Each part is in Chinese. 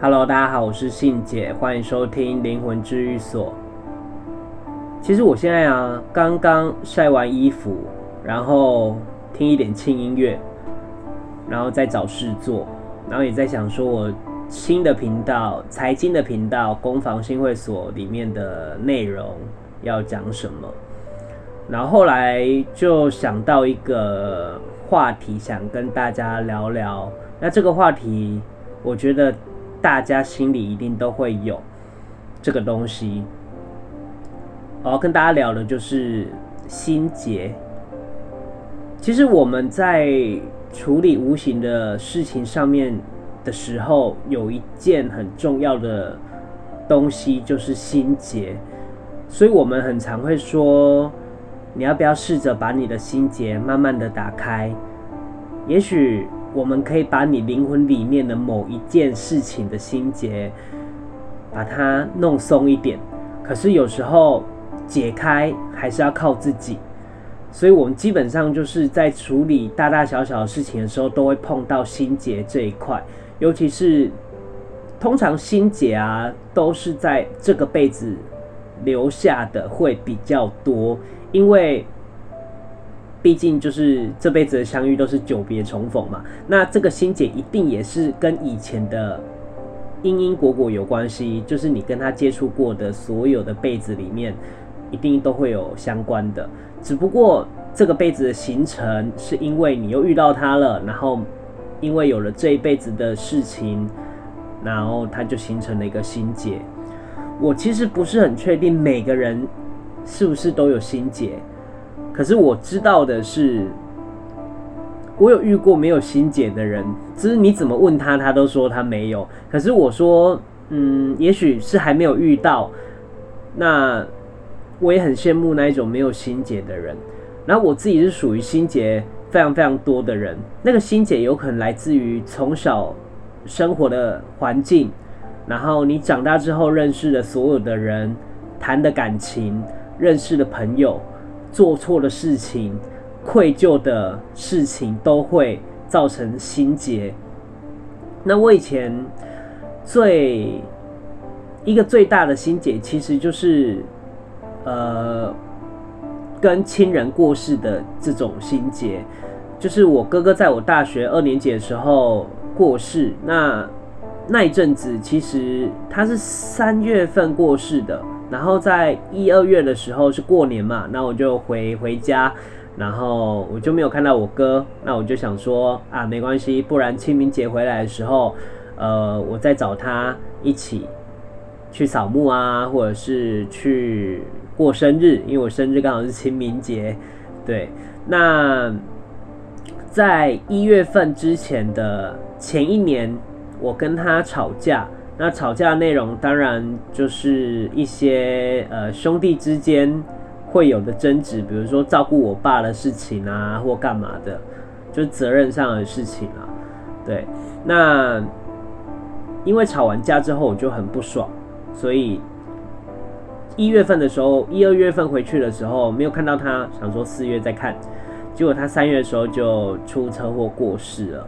Hello，大家好，我是信姐，欢迎收听灵魂治愈所。其实我现在啊，刚刚晒完衣服，然后听一点轻音乐，然后再找事做，然后也在想说我新的频道、财经的频道“攻防新会所”里面的内容要讲什么。然后后来就想到一个话题，想跟大家聊聊。那这个话题，我觉得大家心里一定都会有这个东西。我要跟大家聊的就是心结。其实我们在处理无形的事情上面的时候，有一件很重要的东西，就是心结。所以我们很常会说。你要不要试着把你的心结慢慢的打开？也许我们可以把你灵魂里面的某一件事情的心结，把它弄松一点。可是有时候解开还是要靠自己，所以我们基本上就是在处理大大小小的事情的时候，都会碰到心结这一块。尤其是通常心结啊，都是在这个辈子留下的会比较多。因为毕竟就是这辈子的相遇都是久别重逢嘛，那这个心结一定也是跟以前的因因果果有关系，就是你跟他接触过的所有的辈子里面，一定都会有相关的。只不过这个辈子的形成是因为你又遇到他了，然后因为有了这一辈子的事情，然后他就形成了一个心结。我其实不是很确定每个人。是不是都有心结？可是我知道的是，我有遇过没有心结的人，只是你怎么问他，他都说他没有。可是我说，嗯，也许是还没有遇到。那我也很羡慕那一种没有心结的人。然后我自己是属于心结非常非常多的人。那个心结有可能来自于从小生活的环境，然后你长大之后认识的所有的人，谈的感情。认识的朋友做错的事情、愧疚的事情，都会造成心结。那我以前最一个最大的心结，其实就是呃，跟亲人过世的这种心结。就是我哥哥在我大学二年级的时候过世，那那一阵子其实他是三月份过世的。然后在一二月的时候是过年嘛，那我就回回家，然后我就没有看到我哥，那我就想说啊，没关系，不然清明节回来的时候，呃，我再找他一起去扫墓啊，或者是去过生日，因为我生日刚好是清明节，对。那在一月份之前的前一年，我跟他吵架。那吵架内容当然就是一些呃兄弟之间会有的争执，比如说照顾我爸的事情啊，或干嘛的，就是责任上的事情啊。对，那因为吵完架之后我就很不爽，所以一月份的时候，一二月份回去的时候没有看到他，想说四月再看，结果他三月的时候就出车祸过世了。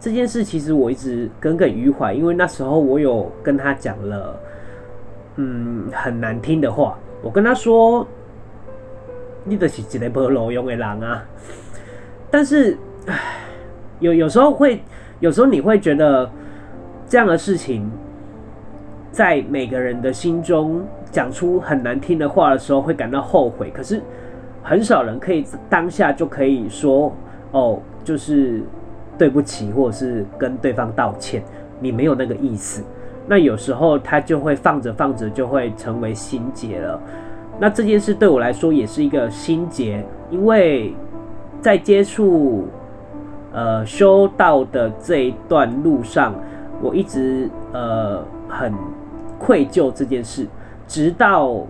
这件事其实我一直耿耿于怀，因为那时候我有跟他讲了，嗯，很难听的话。我跟他说：“你的是一个没路用的人啊。”但是，有有时候会，有时候你会觉得这样的事情，在每个人的心中讲出很难听的话的时候，会感到后悔。可是，很少人可以当下就可以说：“哦，就是。”对不起，或者是跟对方道歉，你没有那个意思。那有时候他就会放着放着就会成为心结了。那这件事对我来说也是一个心结，因为在接触呃修道的这一段路上，我一直呃很愧疚这件事，直到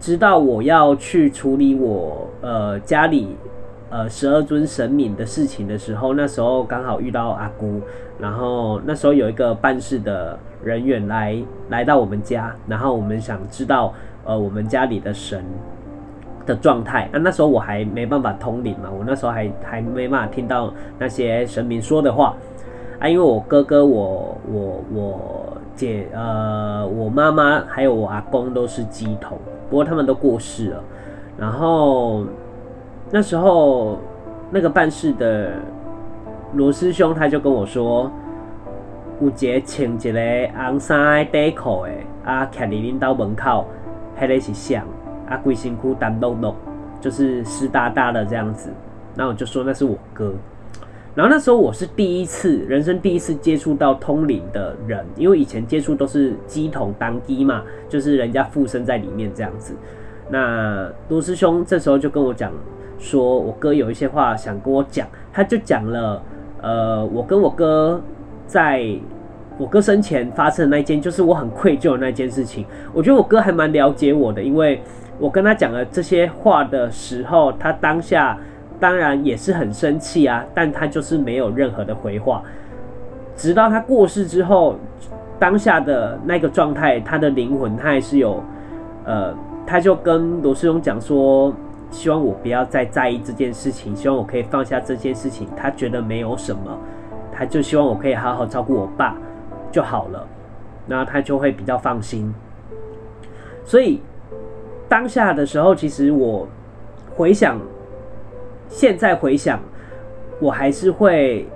直到我要去处理我呃家里。呃，十二尊神明的事情的时候，那时候刚好遇到阿姑，然后那时候有一个办事的人员来来到我们家，然后我们想知道呃我们家里的神的状态。那那时候我还没办法通灵嘛，我那时候还还没办法听到那些神明说的话啊，因为我哥哥我我我姐呃，我妈妈还有我阿公都是乩童，不过他们都过世了。然后那时候那个办事的罗师兄他就跟我说，有一个穿一个红衫的短裤的，啊，徛伫恁兜门口，迄个是像，啊，规身躯单碌碌，就是湿哒哒的这样子。那我就说那是我哥。然后那时候我是第一次，人生第一次接触到通灵的人，因为以前接触都是鸡同当鸡嘛，就是人家附身在里面这样子。那罗师兄这时候就跟我讲，说我哥有一些话想跟我讲，他就讲了，呃，我跟我哥在我哥生前发生的那件，就是我很愧疚的那件事情。我觉得我哥还蛮了解我的，因为我跟他讲了这些话的时候，他当下。当然也是很生气啊，但他就是没有任何的回话，直到他过世之后，当下的那个状态，他的灵魂他还是有，呃，他就跟罗师兄讲说，希望我不要再在意这件事情，希望我可以放下这件事情，他觉得没有什么，他就希望我可以好好照顾我爸就好了，那他就会比较放心。所以当下的时候，其实我回想。现在回想，我还是会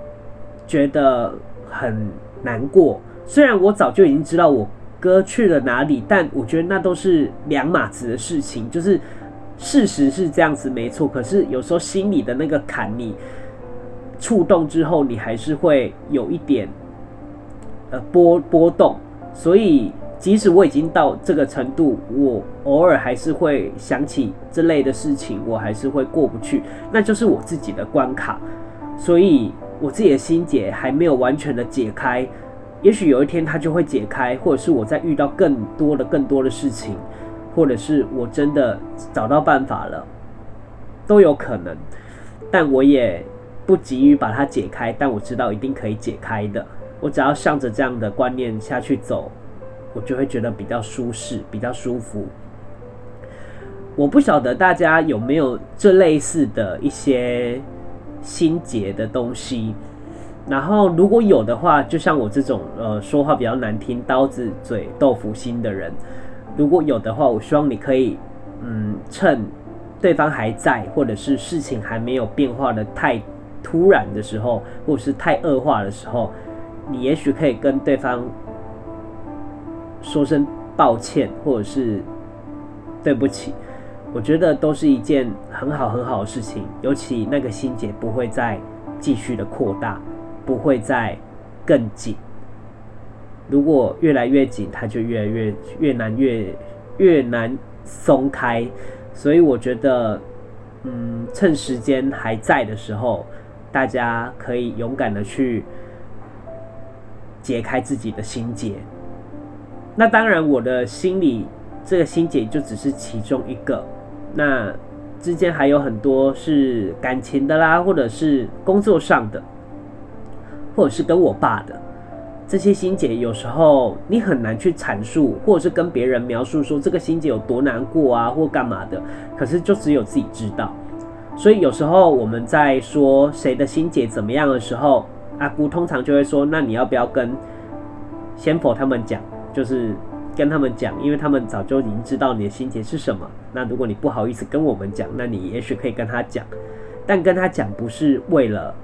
觉得很难过。虽然我早就已经知道我哥去了哪里，但我觉得那都是两码子的事情。就是事实是这样子，没错。可是有时候心里的那个坎，你触动之后，你还是会有一点呃波波动。所以。即使我已经到这个程度，我偶尔还是会想起这类的事情，我还是会过不去，那就是我自己的关卡。所以我自己的心结还没有完全的解开，也许有一天它就会解开，或者是我在遇到更多的、更多的事情，或者是我真的找到办法了，都有可能。但我也不急于把它解开，但我知道一定可以解开的。我只要向着这样的观念下去走。我就会觉得比较舒适，比较舒服。我不晓得大家有没有这类似的一些心结的东西，然后如果有的话，就像我这种呃说话比较难听、刀子嘴豆腐心的人，如果有的话，我希望你可以嗯趁对方还在，或者是事情还没有变化的太突然的时候，或者是太恶化的时候，你也许可以跟对方。说声抱歉，或者是对不起，我觉得都是一件很好很好的事情。尤其那个心结不会再继续的扩大，不会再更紧。如果越来越紧，它就越来越越难越越难松开。所以我觉得，嗯，趁时间还在的时候，大家可以勇敢的去解开自己的心结。那当然，我的心里这个心结就只是其中一个。那之间还有很多是感情的啦，或者是工作上的，或者是跟我爸的这些心结。有时候你很难去阐述，或者是跟别人描述说这个心结有多难过啊，或干嘛的。可是就只有自己知道。所以有时候我们在说谁的心结怎么样的时候，阿姑通常就会说：“那你要不要跟仙佛他们讲？”就是跟他们讲，因为他们早就已经知道你的心结是什么。那如果你不好意思跟我们讲，那你也许可以跟他讲，但跟他讲不是为了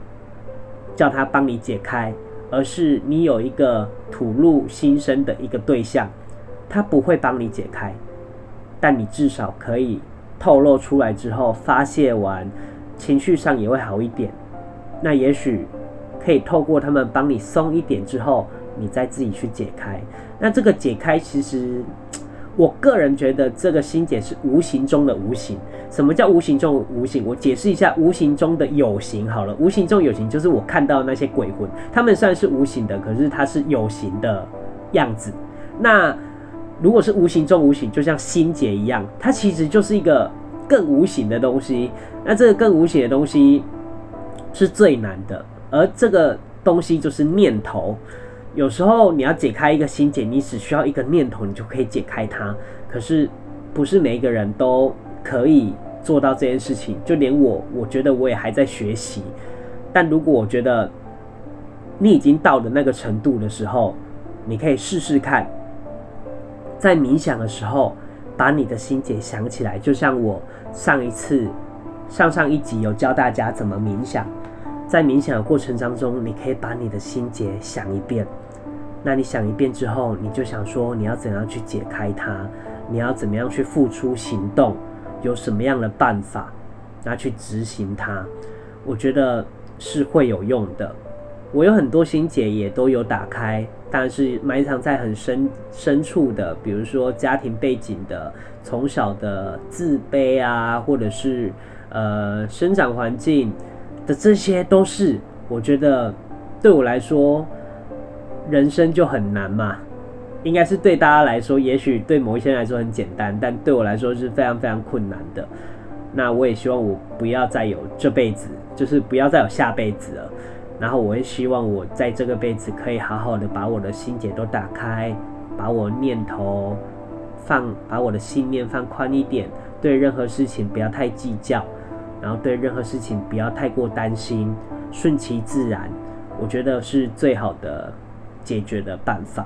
叫他帮你解开，而是你有一个吐露心声的一个对象，他不会帮你解开，但你至少可以透露出来之后发泄完，情绪上也会好一点。那也许可以透过他们帮你松一点之后，你再自己去解开。那这个解开，其实我个人觉得这个心结是无形中的无形。什么叫无形中无形？我解释一下，无形中的有形好了。无形中有形，就是我看到那些鬼魂，他们虽然是无形的，可是它是有形的样子。那如果是无形中无形，就像心结一样，它其实就是一个更无形的东西。那这个更无形的东西是最难的，而这个东西就是念头。有时候你要解开一个心结，你只需要一个念头，你就可以解开它。可是不是每一个人都可以做到这件事情，就连我，我觉得我也还在学习。但如果我觉得你已经到了那个程度的时候，你可以试试看，在冥想的时候，把你的心结想起来，就像我上一次、上上一集有教大家怎么冥想，在冥想的过程当中，你可以把你的心结想一遍。那你想一遍之后，你就想说你要怎样去解开它，你要怎么样去付出行动，有什么样的办法，拿去执行它。我觉得是会有用的。我有很多心结也都有打开，但是埋藏在很深深处的，比如说家庭背景的、从小的自卑啊，或者是呃生长环境的，这些都是我觉得对我来说。人生就很难嘛，应该是对大家来说，也许对某一些人来说很简单，但对我来说是非常非常困难的。那我也希望我不要再有这辈子，就是不要再有下辈子了。然后我也希望我在这个辈子可以好好的把我的心结都打开，把我念头放，把我的信念放宽一点，对任何事情不要太计较，然后对任何事情不要太过担心，顺其自然，我觉得是最好的。解决的办法。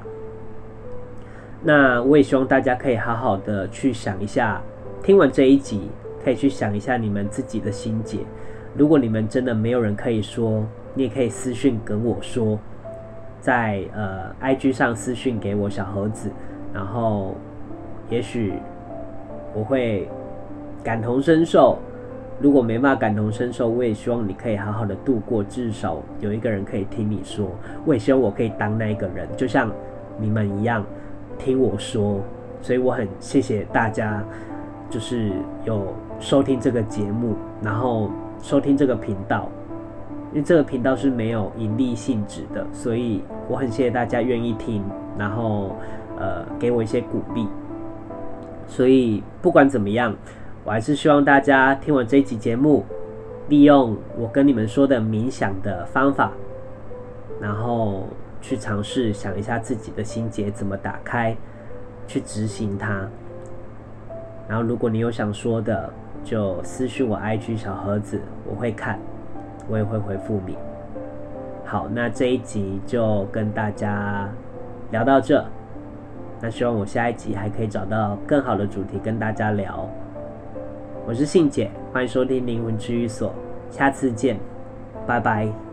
那我也希望大家可以好好的去想一下，听完这一集，可以去想一下你们自己的心结。如果你们真的没有人可以说，你也可以私讯跟我说，在呃 IG 上私讯给我小盒子，然后也许我会感同身受。如果没办法感同身受，我也希望你可以好好的度过，至少有一个人可以听你说。我也希望我可以当那一个人，就像你们一样听我说。所以我很谢谢大家，就是有收听这个节目，然后收听这个频道，因为这个频道是没有盈利性质的，所以我很谢谢大家愿意听，然后呃给我一些鼓励。所以不管怎么样。我还是希望大家听完这一集节目，利用我跟你们说的冥想的方法，然后去尝试想一下自己的心结怎么打开，去执行它。然后如果你有想说的，就私信我 IG 小盒子，我会看，我也会回复你。好，那这一集就跟大家聊到这。那希望我下一集还可以找到更好的主题跟大家聊。我是信姐，欢迎收听灵魂治愈所，下次见，拜拜。